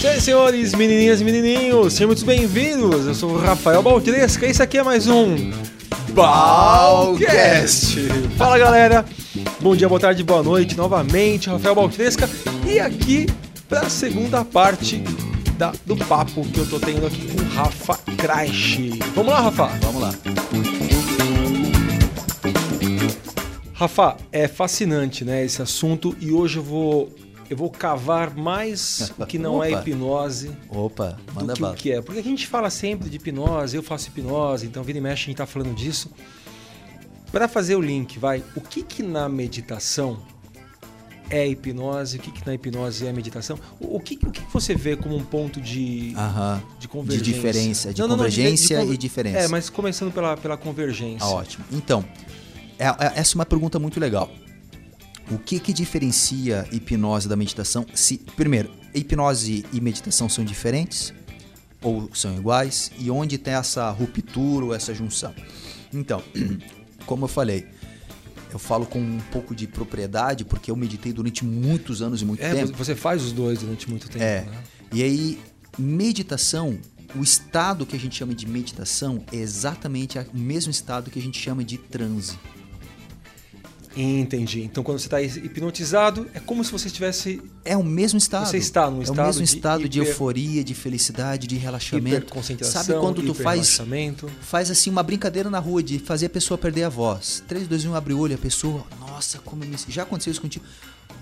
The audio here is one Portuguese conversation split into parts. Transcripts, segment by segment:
Senhoras e senhores, menininhas e menininhos, sejam muito bem-vindos. Eu sou o Rafael Baltresca e esse aqui é mais um Balcast. Fala galera, bom dia, boa tarde, boa noite novamente. Rafael Baltresca e aqui para a segunda parte da, do papo que eu tô tendo aqui com o Rafa Crash. Vamos lá, Rafa? Vamos lá. Rafa, é fascinante, né, esse assunto e hoje eu vou eu vou cavar mais o que não é Opa. hipnose Opa, do manda que o que é. Porque a gente fala sempre de hipnose, eu faço hipnose, então vira e mexe a gente tá falando disso. Para fazer o link, vai, o que que na meditação é hipnose, o que que na hipnose é meditação? O, o que, o que você vê como um ponto de, Aham. de convergência? diferença, de Não, não, não, convergência con- e diferença. É, mas começando pela, pela convergência. Ah, ótimo. Então, é- é- essa é uma pergunta muito legal. O que que diferencia hipnose da meditação? Se primeiro, hipnose e meditação são diferentes ou são iguais? E onde tem essa ruptura ou essa junção? Então, como eu falei, eu falo com um pouco de propriedade porque eu meditei durante muitos anos e muito É, tempo. você faz os dois durante muito tempo, É. né? E aí, meditação, o estado que a gente chama de meditação é exatamente o mesmo estado que a gente chama de transe. Entendi. Então quando você está hipnotizado, é como se você estivesse É o mesmo estado. Você está num é estado o mesmo de estado de, hiper- euforia, de felicidade, de relaxamento. Sabe quando tu faz faz assim uma brincadeira na rua de fazer a pessoa perder a voz. 3, 2, 1, abre o olho, a pessoa, nossa, como eu me... já aconteceu isso contigo?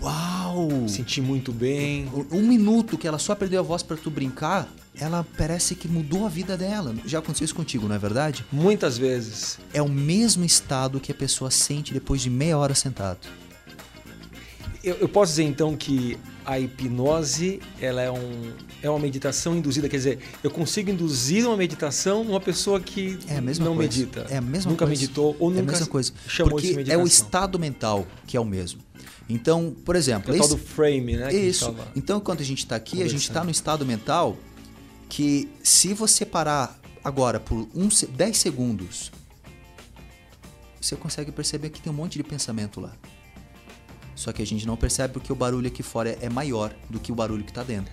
Uau! sentir muito bem. Um minuto que ela só perdeu a voz pra tu brincar, ela parece que mudou a vida dela. Já aconteceu isso contigo, não é verdade? Muitas vezes. é o mesmo estado que a pessoa sente depois de meia hora sentado. Eu, eu posso dizer então que a hipnose ela é, um, é uma meditação induzida. Quer dizer, eu consigo induzir uma meditação numa pessoa que É a mesma não coisa. medita. É a mesma nunca coisa. meditou ou é nunca a mesma coisa. chamou Porque de é meditação. o estado mental que é o mesmo. Então, por exemplo, É o tal esse- do frame, né? Isso. Então, enquanto a gente está aqui, a gente está no estado mental que se você parar agora por um, se- 10 segundos, você consegue perceber que tem um monte de pensamento lá. Só que a gente não percebe porque o barulho aqui fora é- é maior do que o barulho que está dentro.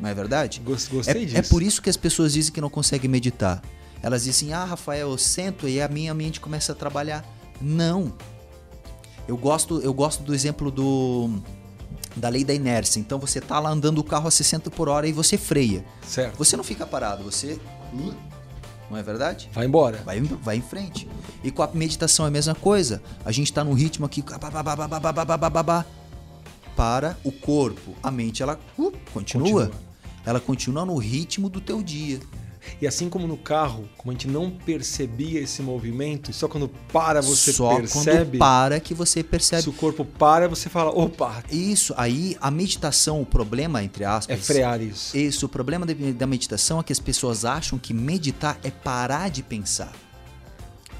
Não é verdade? Gos- Gostei é, disso. é por isso que as pessoas dizem que não conseguem meditar. Elas dizem, ah, Rafael, eu sento e a minha mente começa a trabalhar. Não. Eu gosto, eu gosto do exemplo do da lei da inércia. Então você tá lá andando o carro a 60 por hora e você freia. Certo. Você não fica parado, você. Hum, não é verdade? Vai embora. Vai, vai em frente. E com a meditação é a mesma coisa. A gente está num ritmo aqui. Para o corpo. A mente, ela uh, continua. continua. Ela continua no ritmo do teu dia. E assim como no carro, como a gente não percebia esse movimento, só quando para você Só percebe. quando para que você percebe. Se o corpo para, você fala, opa, Isso, aí a meditação, o problema, entre aspas. é frear isso. Isso, o problema da- da meditação é que as pessoas acham que meditar é parar de pensar.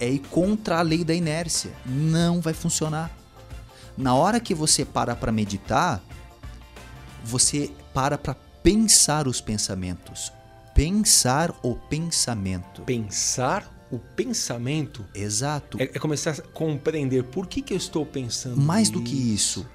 É ir contra a lei da inércia. Não vai funcionar. Na hora que você para para meditar, você para para pensar os pensamentos. Pensar o pensamento. Pensar o pensamento Exato. é, é começar a compreender por que, que eu estou pensando. Mais do que isso.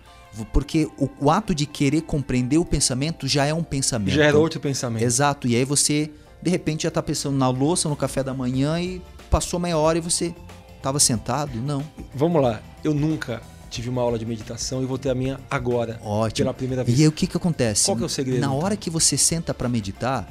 Porque o, o ato de querer compreender o pensamento já é um pensamento. Já era outro pensamento. Exato. E aí você, de repente, já tá pensando na louça, no café da manhã e passou meia hora e você tava sentado? Não. Vamos lá, eu nunca tive uma aula de meditação e vou ter a minha agora. Ótimo. Pela primeira vez. E aí o que que acontece? Qual que é o segredo, Na então? hora que você senta para meditar,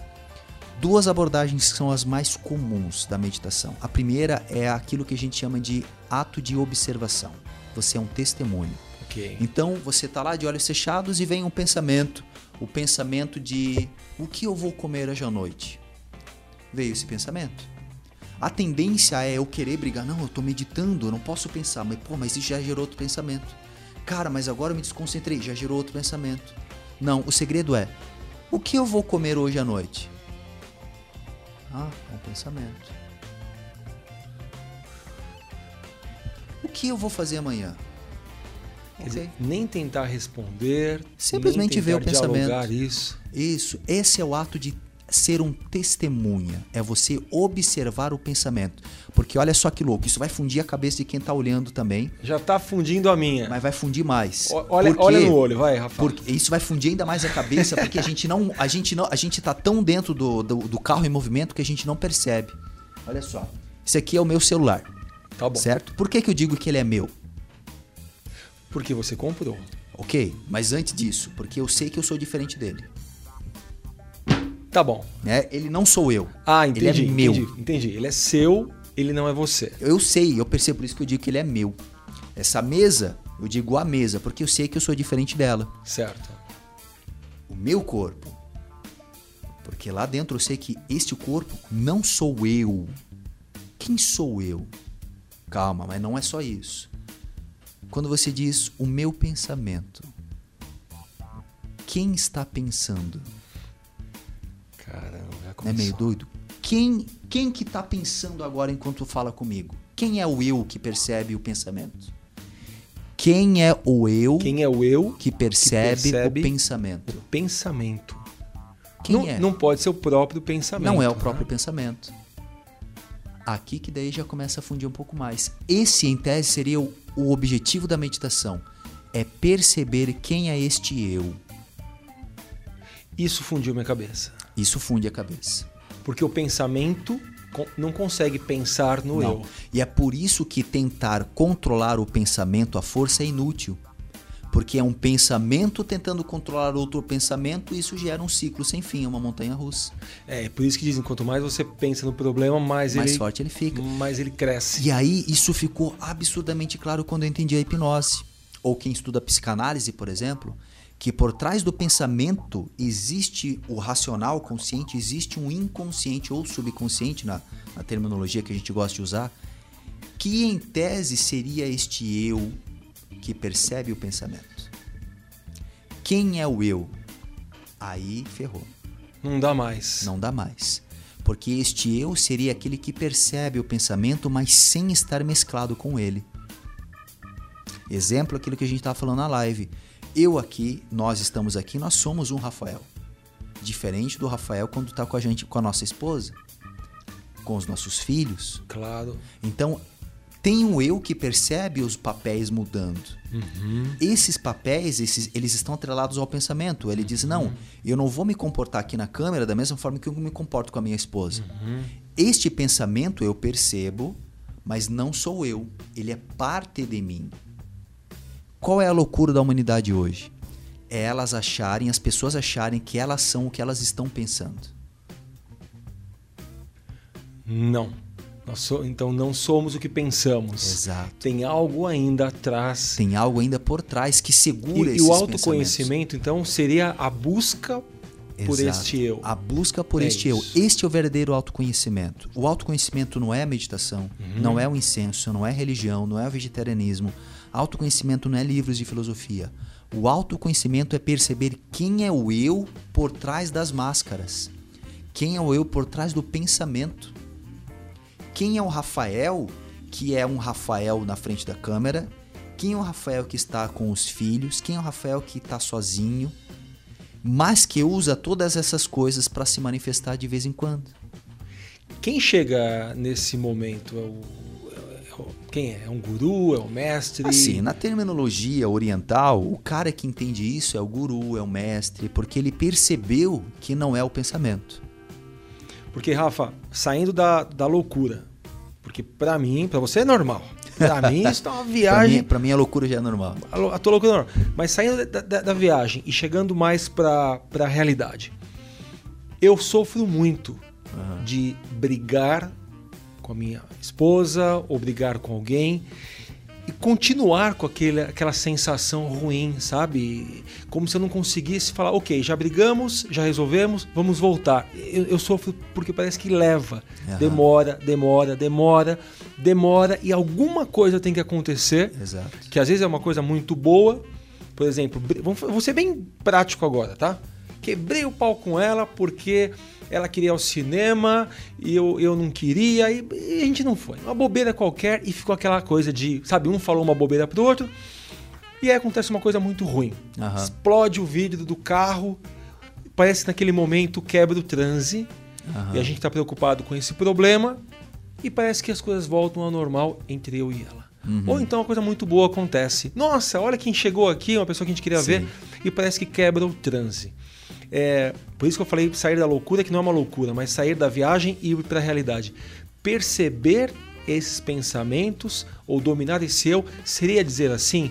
duas abordagens são as mais comuns da meditação. A primeira é aquilo que a gente chama de ato de observação. Você é um testemunho. Ok. Então você tá lá de olhos fechados e vem um pensamento, o pensamento de o que eu vou comer hoje à noite. Veio esse pensamento. A tendência é eu querer brigar, não, eu tô meditando, eu não posso pensar, mas pô, mas isso já gerou outro pensamento. Cara, mas agora eu me desconcentrei, já gerou outro pensamento. Não, o segredo é o que eu vou comer hoje à noite? Ah, é um pensamento. O que eu vou fazer amanhã? Dizer, nem tentar responder, Simplesmente nem ver o tentar pensamento. isso. Isso, esse é o ato de ser um testemunha, é você observar o pensamento. Porque olha só que louco, isso vai fundir a cabeça de quem tá olhando também, Já tá fundindo a minha. mas vai fundir mais. O- Olha, olha no olho, vai, Rafa. Porque isso vai fundir ainda mais a cabeça, porque a gente não, a gente não, a gente tá tão dentro do, do, do carro em movimento que a gente não percebe. Olha só, esse aqui é o meu celular, Tá bom. certo? Por que, que eu digo que ele é meu? Porque você comprou. Ok, mas antes disso, porque eu sei que eu sou diferente dele. Tá bom. Né? Ele não sou eu. Ah, entendi. Ele é meu. Entendi, entendi. Ele é seu, ele não é você. Eu sei, eu percebo por isso que eu digo que ele é meu. Essa mesa, eu digo a mesa, porque eu sei que eu sou diferente dela. Certo. O meu corpo. Porque lá dentro eu sei que este corpo não sou eu. Quem sou eu? Calma, mas não é só isso. Quando você diz o meu pensamento, quem está pensando? Caramba, já Não é meio doido? Quem, quem que tá pensando agora enquanto fala comigo? Quem é o eu que percebe o pensamento? Quem é o eu Quem é o eu? que percebe, percebe o pensamento? Pensamento. Quem não, é? não pode ser o próprio pensamento. Não é o né? próprio pensamento. Aqui que daí já começa a fundir um pouco mais. Esse, em tese, seria o, o objetivo da meditação. É perceber quem é este eu. Isso fundiu minha cabeça. Isso funde a cabeça. Porque o pensamento não consegue pensar no Não. eu. E é por isso que tentar controlar o pensamento à força é inútil. Porque é um pensamento tentando controlar outro pensamento e isso gera um ciclo sem fim, é uma montanha russa. É, por isso que dizem, quanto mais você pensa no problema, mais, Mais ele, forte ele fica. mais ele cresce. E aí isso ficou absurdamente claro quando eu entendi a hipnose. Ou quem estuda psicanálise, por exemplo, que por trás do pensamento existe o racional consciente, existe um inconsciente ou subconsciente na, na terminologia que a gente gosta de usar, que em tese seria este eu que percebe o pensamento. Quem é o eu? Aí ferrou. Não dá mais. Não dá mais. Porque este eu seria aquele que percebe o pensamento, mas sem estar mesclado com ele. Exemplo, aquilo que a gente estava falando na live. Eu aqui, nós estamos aqui, nós somos um Rafael. Diferente do Rafael quando está com a gente, com a nossa esposa, com os nossos filhos. Claro. Então, tem o eu que percebe os papéis mudando. Esses papéis, esses, eles estão atrelados ao pensamento. Ele diz: não, eu não vou me comportar aqui na câmera da mesma forma que eu me comporto com a minha esposa. Este pensamento eu percebo, mas não sou eu. Ele é parte de mim. Qual é a loucura da humanidade hoje? É elas acharem, as pessoas acharem que elas são o que elas estão pensando. Não. Nós so- Então não somos o que pensamos. Exato. Tem algo ainda atrás. Tem algo ainda por trás que segura E, e esses o pensamentos. autoconhecimento, então, seria a busca por Exato. este eu. A busca por É este eu. isso. Este é o verdadeiro autoconhecimento. O autoconhecimento não é meditação, Uhum. não é o incenso, não é religião, não é o vegetarianismo. Autoconhecimento não é livros de filosofia. O autoconhecimento é perceber quem é o eu por trás das máscaras. Quem é o eu por trás do pensamento. Quem é o Rafael, que é um Rafael na frente da câmera? Quem é o Rafael que está com os filhos? Quem é o Rafael que está sozinho? Mas que usa todas essas coisas para se manifestar de vez em quando. Quem chega nesse momento? É o, quem é? É um guru? É um mestre? Assim, na terminologia oriental, o cara que entende isso é o guru, é o mestre, porque ele percebeu que não é o pensamento. Porque, Rafa, saindo da, da loucura, porque pra mim, pra você é normal. Pra mim, isso é uma viagem. mim, pra mim a loucura já é normal. A, a tua loucura é normal. Mas saindo da, da- da viagem e chegando mais pra, pra realidade, eu sofro muito de brigar com a minha esposa ou brigar com alguém e continuar com aquele, aquela sensação ruim, sabe? Como se eu não conseguisse falar, ok, já brigamos, já resolvemos, vamos voltar. Eu, eu sofro porque parece que leva. Aham. Demora, demora, demora, demora e alguma coisa tem que acontecer Exato. que às vezes é uma coisa muito boa. Por exemplo, vou ser bem prático agora, tá? Quebrei o pau com ela porque ela queria ir ao cinema e eu, eu não queria e, e a gente não foi. Uma bobeira qualquer e ficou aquela coisa de, sabe, um falou uma bobeira pro outro e aí acontece uma coisa muito ruim. Aham. Explode o vidro do carro, parece que naquele momento quebra o transe Aham. e a gente está preocupado com esse problema e parece que as coisas voltam ao normal entre eu e ela. Uhum. Ou então uma coisa muito boa acontece. Nossa, olha quem chegou aqui, uma pessoa que a gente queria Sim. ver e parece que quebra o transe. É, por isso que eu falei sair da loucura, que não é uma loucura, mas sair da viagem e ir para a realidade. Perceber esses pensamentos ou dominar esse eu seria dizer assim: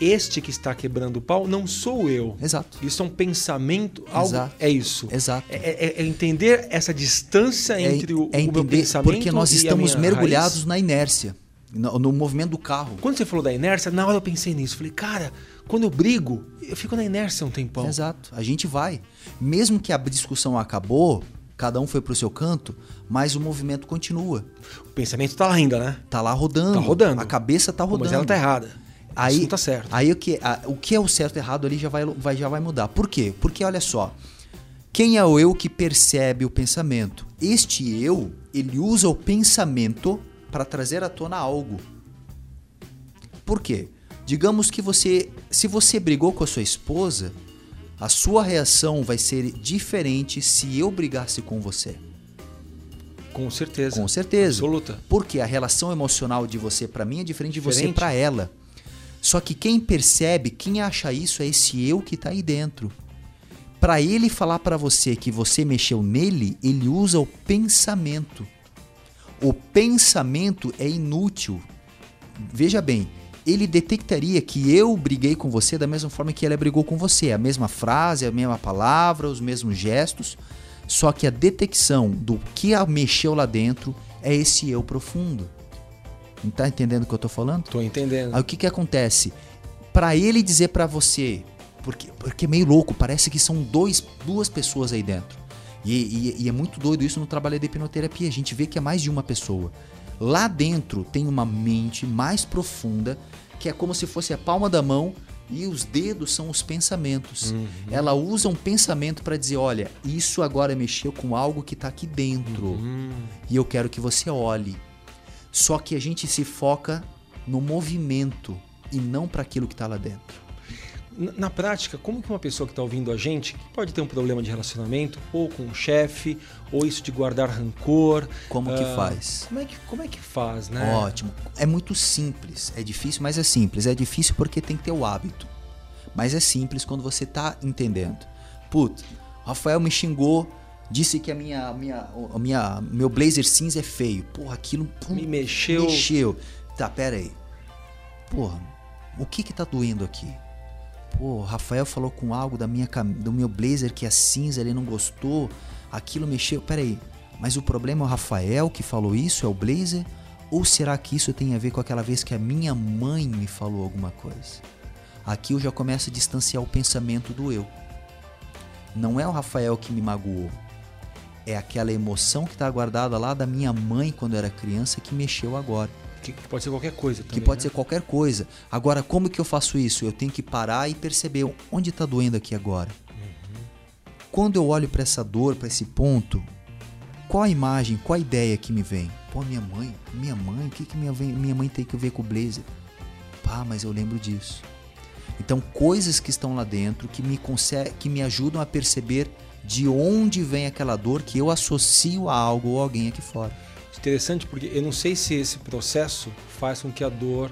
este que está quebrando o pau não sou eu. Exato. Isso é um pensamento, algo Exato. é isso. Exato. É, é- é entender essa distância É- entre o, é o meu entender pensamento porque nós estamos mergulhados raiz. na inércia, no, no movimento do carro. Quando você falou da inércia, na hora eu pensei nisso. Falei, cara, quando eu brigo, eu fico na inércia um tempão. Exato. A gente vai. Mesmo que a discussão acabou, cada um foi pro seu canto, mas o movimento continua. O pensamento tá lá ainda, né? Tá lá rodando. Tá rodando. A cabeça tá Pô, rodando. Mas ela tá errada. Aí, Isso não tá certo. Aí o que, a- o que é o certo e errado ali já vai, vai, já vai mudar. Por quê? Porque olha só. Quem é o eu que percebe o pensamento? Este eu, ele usa o pensamento para trazer à tona algo. Por quê? Digamos que você, se você brigou com a sua esposa, a sua reação vai ser diferente se eu brigasse com você. Com certeza. Com certeza. Absoluta. Porque a relação emocional de você para mim é diferente de você Diferente. para ela. Só que quem percebe, quem acha isso é esse eu que tá aí dentro. Para ele falar para você que você mexeu nele, ele usa o pensamento. O pensamento é inútil. Veja bem, ele detectaria que eu briguei com você da mesma forma que ela brigou com você. A mesma frase, a mesma palavra, os mesmos gestos. Só que a detecção do que a mexeu lá dentro é esse eu profundo. Não tá entendendo o que eu tô falando? Tô entendendo. Aí o que que acontece? Pra ele dizer pra você, porque, porque é meio louco, parece que são dois, duas pessoas aí dentro. E, e- e é muito doido isso no trabalho da hipnoterapia. A gente vê que é mais de uma pessoa. Lá dentro tem uma mente mais profunda, que é como se fosse a palma da mão e os dedos são os pensamentos. Ela usa um pensamento pra dizer: olha, isso agora mexeu com algo que tá aqui dentro. Hum, E eu quero que você olhe. Só que a gente se foca no movimento e não para aquilo que está lá dentro. Na prática, como que uma pessoa que está ouvindo a gente, que pode ter um problema de relacionamento, ou com um chefe, ou isso de guardar rancor. Como que ah, faz? Como é que, como é que faz, né? Ótimo. É muito simples. É difícil, mas é simples. É difícil porque tem que ter o hábito. Mas é simples quando você tá entendendo. Puta, o Rafael me xingou, disse que a minha, minha, a minha, meu blazer cinza é feio. Porra, aquilo pum, Me mexeu. Mexeu. Tá, pera aí. Porra, o que que tá doendo aqui? Pô, Rafael falou com algo da minha, do meu blazer que é cinza, ele não gostou. Aquilo mexeu. Pera aí. Mas o problema é o Rafael que falou isso? É o blazer? Ou será que isso tem a ver com aquela vez que a minha mãe me falou alguma coisa? Aqui eu já começo a distanciar o pensamento do eu. Não é o Rafael que me magoou. É aquela emoção que está guardada lá da minha mãe quando era criança que mexeu agora. Que, pode ser qualquer coisa também. Que pode né? ser qualquer coisa. Agora, como que eu faço isso? Eu tenho que parar e perceber onde está doendo aqui agora. Quando eu olho para essa dor, para esse ponto, qual a imagem, qual a ideia que me vem? Pô, minha mãe, minha mãe, o que, que minha, minha mãe tem que ver com o blazer? Pá, mas eu lembro disso. Então, coisas que estão lá dentro que me, que me ajudam a perceber de onde vem aquela dor que eu associo a algo ou alguém aqui fora. Interessante porque eu não sei se esse processo faz com que a dor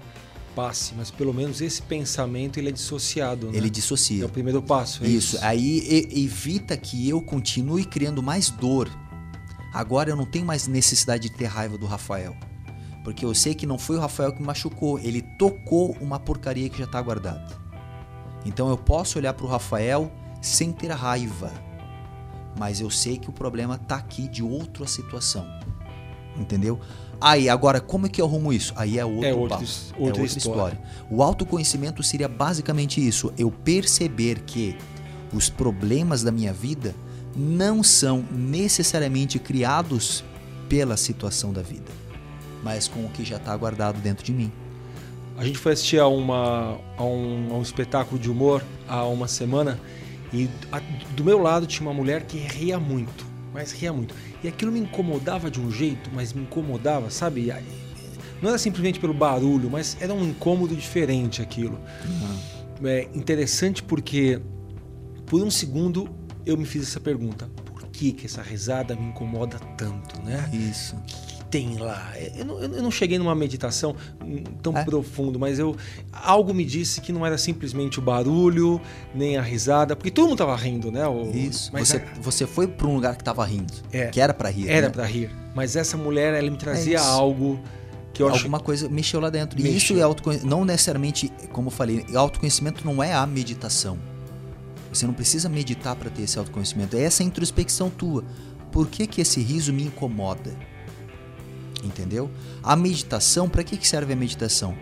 passe, mas pelo menos esse pensamento ele é dissociado. né? Ele É dissocia. o primeiro passo. é Isso, aí e- evita que eu continue criando mais dor. Agora eu não tenho mais necessidade de ter raiva do Rafael. Porque eu sei que não foi o Rafael que me machucou, ele tocou uma porcaria que já está guardada. Então eu posso olhar para o Rafael sem ter raiva. Mas eu sei que o problema tá aqui de outra situação. Entendeu? Aí, agora, como é que eu arrumo isso? Aí é outro É outra his- é outra outra história. história. O autoconhecimento seria basicamente isso. Eu perceber que os problemas da minha vida não são necessariamente criados pela situação da vida, mas com o que já está guardado dentro de mim. A gente foi assistir a, uma, a, um, a um espetáculo de humor há uma semana e a- do meu lado tinha uma mulher que ria muito, mas ria muito. E aquilo me incomodava de um jeito, mas me incomodava, sabe? Não era simplesmente pelo barulho, mas era um incômodo diferente aquilo. É interessante porque por um segundo eu me fiz essa pergunta: por que, que essa risada me incomoda tanto, né? Isso. Tem lá? Eu não, eu não cheguei numa meditação tão É? profundo, mas eu algo me disse que não era simplesmente o barulho, nem a risada, porque todo mundo tava rindo, né? O- Isso. Mas você, a- você foi para um lugar que tava rindo. É. Que era para rir. era né? pra rir. Mas essa mulher, ela me trazia isso. algo que eu acho Alguma coisa mexeu lá dentro. E Mexeu. isso é autoconhecimento. Não necessariamente, como eu falei, autoconhecimento não é a meditação. Você não precisa meditar para ter esse autoconhecimento. É essa introspecção tua. Por que, que esse riso me incomoda? Entendeu? A meditação, para que, que serve a meditação?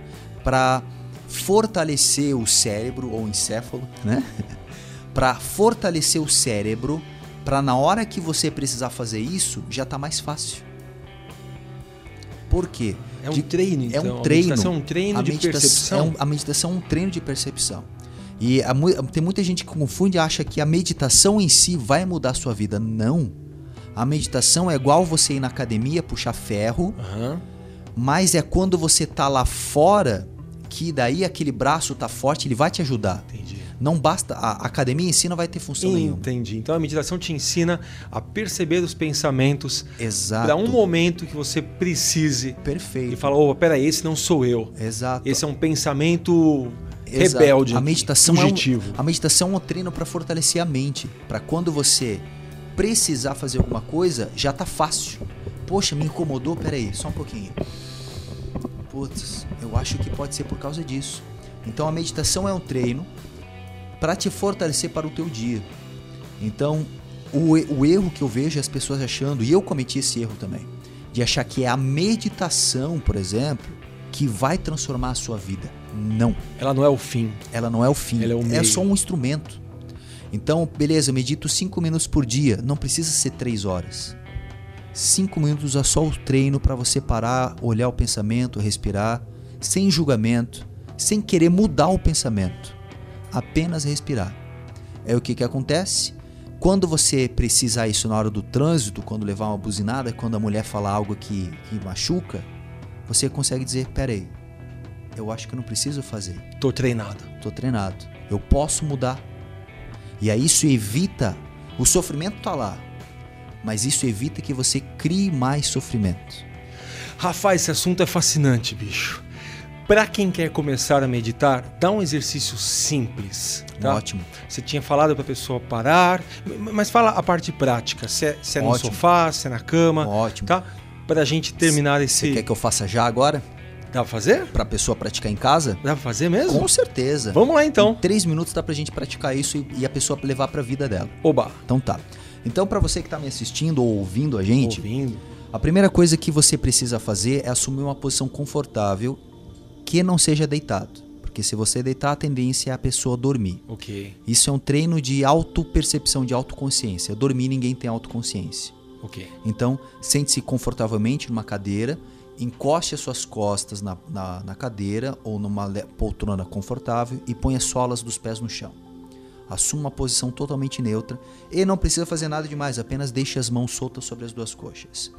Para fortalecer o cérebro ou encéfalo, né? para fortalecer o cérebro, para na hora que você precisar fazer isso, já tá mais fácil. Por quê? É um De- treino, é então. um A treino. meditação é um treino a de percepção. é um- a meditação é um treino de percepção. E a tem muita gente que confunde e acha que a meditação em si vai mudar a sua vida. Não. A meditação é igual você ir na academia, puxar ferro, Aham. mas é quando você tá lá fora que daí aquele braço tá forte, ele vai te ajudar. Entendi. Não basta. A academia em si não vai ter função nenhuma. Entendi. Então a meditação te ensina a perceber os pensamentos Exato. para um momento que você precise e Perfeito. fala: opa, peraí, esse não sou eu. Exato. Esse é um pensamento Exato. rebelde, A meditação, é um, a meditação é um treino para fortalecer a mente. Para quando você precisar fazer alguma coisa, já tá fácil. Poxa, me incomodou, peraí, só um pouquinho. Putz, eu acho que pode ser por causa disso. Então a meditação é um treino para te fortalecer para o teu dia. Então, o, o erro que eu vejo é as pessoas achando, e eu cometi esse erro também, de achar que é a meditação, por exemplo, que vai transformar a sua vida. Não. Ela não é o fim. Ela não é o fim. Ela é o meio. só um instrumento. Então, beleza, eu medito 5 minutos por dia. Não precisa ser 3 horas. 5 minutos é só o treino para você parar, olhar o pensamento, respirar, sem julgamento, sem querer mudar o pensamento. Apenas respirar. É o que, que acontece? Quando você precisar isso na hora do trânsito, quando levar uma buzinada, quando a mulher falar algo que, que machuca, você consegue dizer: peraí, eu acho que eu não preciso fazer. Tô treinado. Tô treinado. Eu posso mudar. E aí isso evita. O sofrimento tá lá. Mas isso evita que você crie mais sofrimento. Rafa, esse assunto é fascinante, bicho. Para quem quer começar a meditar, dá um exercício simples. Tá? Ótimo. Você tinha falado para a pessoa parar, mas fala a parte prática. Se é, se é no sofá, se é na cama, Ótimo. tá? Para a gente terminar Você esse. quer que eu faça já agora? Dá pra fazer? Pra pessoa praticar em casa? Dá pra fazer mesmo? Com certeza. Vamos lá Em então. três minutos dá pra gente praticar isso e, e a pessoa levar pra vida dela. Oba. Então tá. Então pra você que tá me assistindo ou ouvindo a gente, Ouvindo. a primeira coisa que você precisa fazer é assumir uma posição confortável que não seja deitado. Porque se você deitar, a tendência é a pessoa dormir. Ok, Isso é um treino de autopercepção, de autoconsciência. Dormir, ninguém tem autoconsciência. ok. Então, sente-se confortavelmente numa cadeira, encoste as suas costas na, na, na cadeira ou numa poltrona confortável e põe as solas dos pés no chão. Assuma uma posição totalmente neutra e não precisa fazer nada demais, apenas deixe as mãos soltas sobre as duas coxas.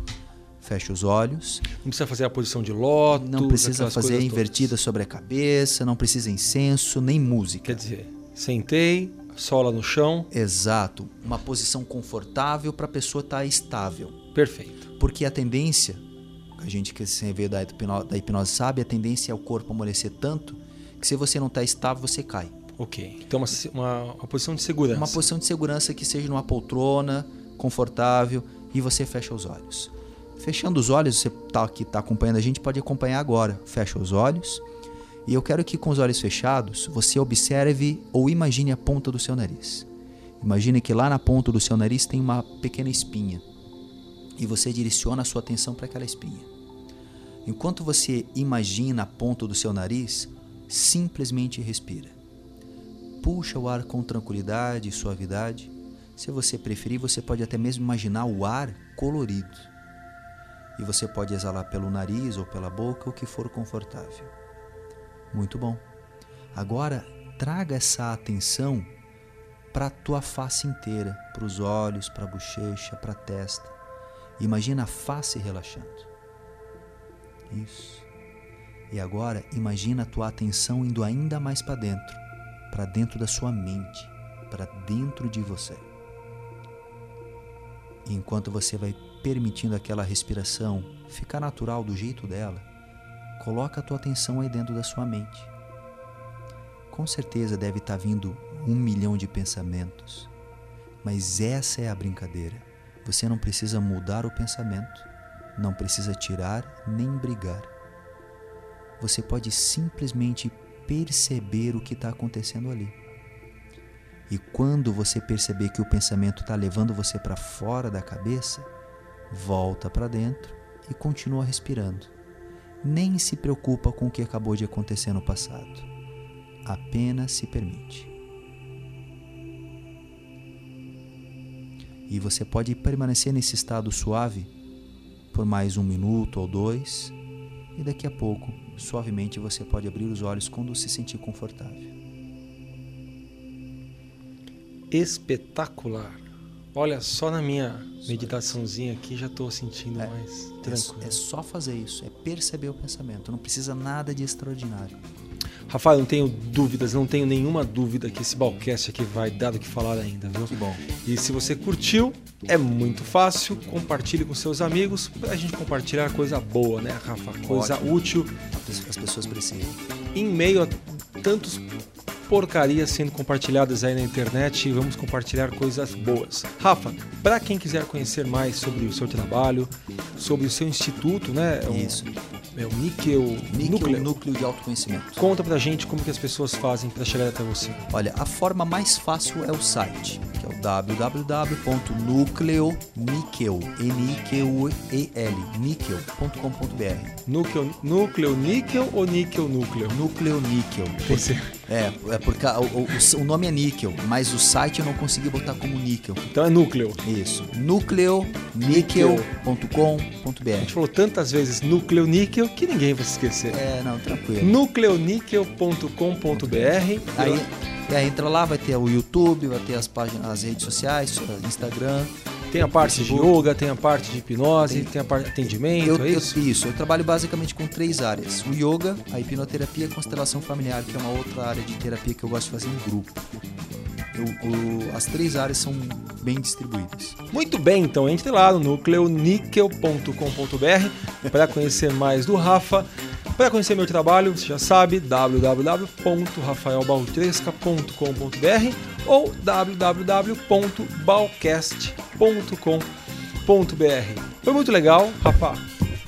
Feche os olhos, Não precisa fazer a posição de lótus. não precisa fazer coisas todas. invertida sobre a cabeça, não precisa incenso, nem música. Quer dizer, sentei, sola no chão, Exato, uma posição confortável para a pessoa estar estável. perfeito. Porque a tendência, a gente que se vê da hipnose, da hipnose sabe, a tendência é o corpo amolecer tanto que se você não está estável, você cai. Ok. Então, uma, uma, uma posição de segurança. Uma posição de segurança que seja numa poltrona, confortável, e você fecha os olhos. Fechando os olhos, você tá, que está acompanhando a gente pode acompanhar agora. Fecha os olhos. E eu quero que com os olhos fechados, você observe ou imagine a ponta do seu nariz. Imagine que lá na ponta do seu nariz tem uma pequena espinha. E você direciona a sua atenção para aquela espinha. Enquanto você imagina a ponta do seu nariz, simplesmente respira. Puxa o ar com tranquilidade e suavidade. Se você preferir, você pode até mesmo imaginar o ar colorido. E você pode exalar pelo nariz ou pela boca, o que for confortável. Muito bom. Agora, traga essa atenção para a tua face inteira, para os olhos, para a bochecha, para a testa. Imagina a face relaxando. Isso. E agora, imagina a tua atenção indo ainda mais para dentro, para dentro da sua mente, para dentro de você. enquanto você vai permitindo aquela respiração ficar natural do jeito dela, coloca a tua atenção aí dentro da sua mente. Com certeza deve estar vindo um milhão de pensamentos, mas essa é a brincadeira. Você não precisa mudar o pensamento, não precisa tirar nem brigar. Você pode simplesmente perceber o que está acontecendo ali. E quando você perceber que o pensamento está levando você para fora da cabeça, volta para dentro e continua respirando. Nem se preocupa com o que acabou de acontecer no passado. Apenas se permite. E você pode permanecer nesse estado suave por mais um minuto ou dois, e daqui a pouco, suavemente, você pode abrir os olhos quando se sentir confortável. Espetacular. Olha, só na minha meditaçãozinha aqui já estou sentindo É, mais É, tranquilo. é só fazer isso, é perceber o pensamento, não precisa nada de extraordinário. Rafael, não tenho dúvidas, não tenho nenhuma dúvida que esse Balcast aqui vai dar do que falar ainda, viu? Que bom. E se você curtiu, é muito fácil, compartilhe com seus amigos pra gente compartilhar coisa boa, né, Rafa? Coisa Ótimo. útil As pessoas precisam. em meio a tantos porcarias sendo compartilhadas aí na internet, vamos compartilhar coisas boas. Rafa, para quem quiser conhecer mais sobre o seu trabalho, sobre o seu instituto, né? é Isso. É o Níquel, Níquel, Núcleo. núcleo de autoconhecimento. Conta pra gente como que as pessoas fazem para chegar até você. Olha, a forma mais fácil é o site, que é o www.nucleonickel, N-I-Q-E-L, nickel.com.br. Núcleo, núcleo níquel ou níquel núcleo? Núcleo Níquel. Esse- É, é porque o, o- o nome é níquel, mas o site eu não consegui botar como níquel. Então é núcleo. Isso. A Nucleonickel.com.br. gente falou tantas vezes núcleo níquel que ninguém vai se esquecer. É, não, tranquilo. nucleonickel.com.br Aí, aí entra lá, vai ter o YouTube, vai ter as páginas, as redes sociais, Instagram. Tem a parte de yoga, tem a parte de hipnose, tem, a parte de atendimento, Eu, é eu- isso? isso, eu trabalho basicamente com três áreas: o yoga, a hipnoterapia e a constelação familiar, que é uma outra área de terapia que eu gosto de fazer em grupo. Eu- o- as três áreas são bem distribuídas. Muito bem, então entre lá no nucleonickel.com.br para conhecer mais do Rafa. Para conhecer meu trabalho, você já sabe, www.rafaelbaltresca.com.br ou www.balcast.com.br. Foi muito legal, Rafa.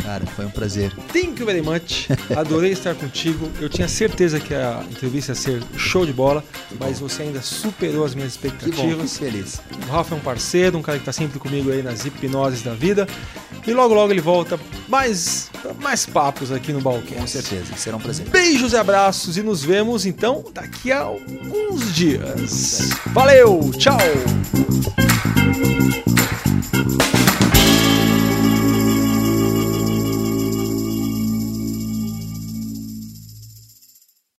Cara, foi um prazer. Thank you very much. Adorei estar contigo. Eu tinha certeza que a entrevista ia ser show de bola, mas você ainda superou as minhas Que bom, expectativas. feliz. O Rafa é um parceiro, um cara que está sempre comigo aí nas hipnoses da vida. E logo, logo ele volta. Mais, mais papos aqui no Balcão. Com certeza, que serão presentes. Beijos e abraços e nos vemos então daqui a alguns dias. Valeu, tchau!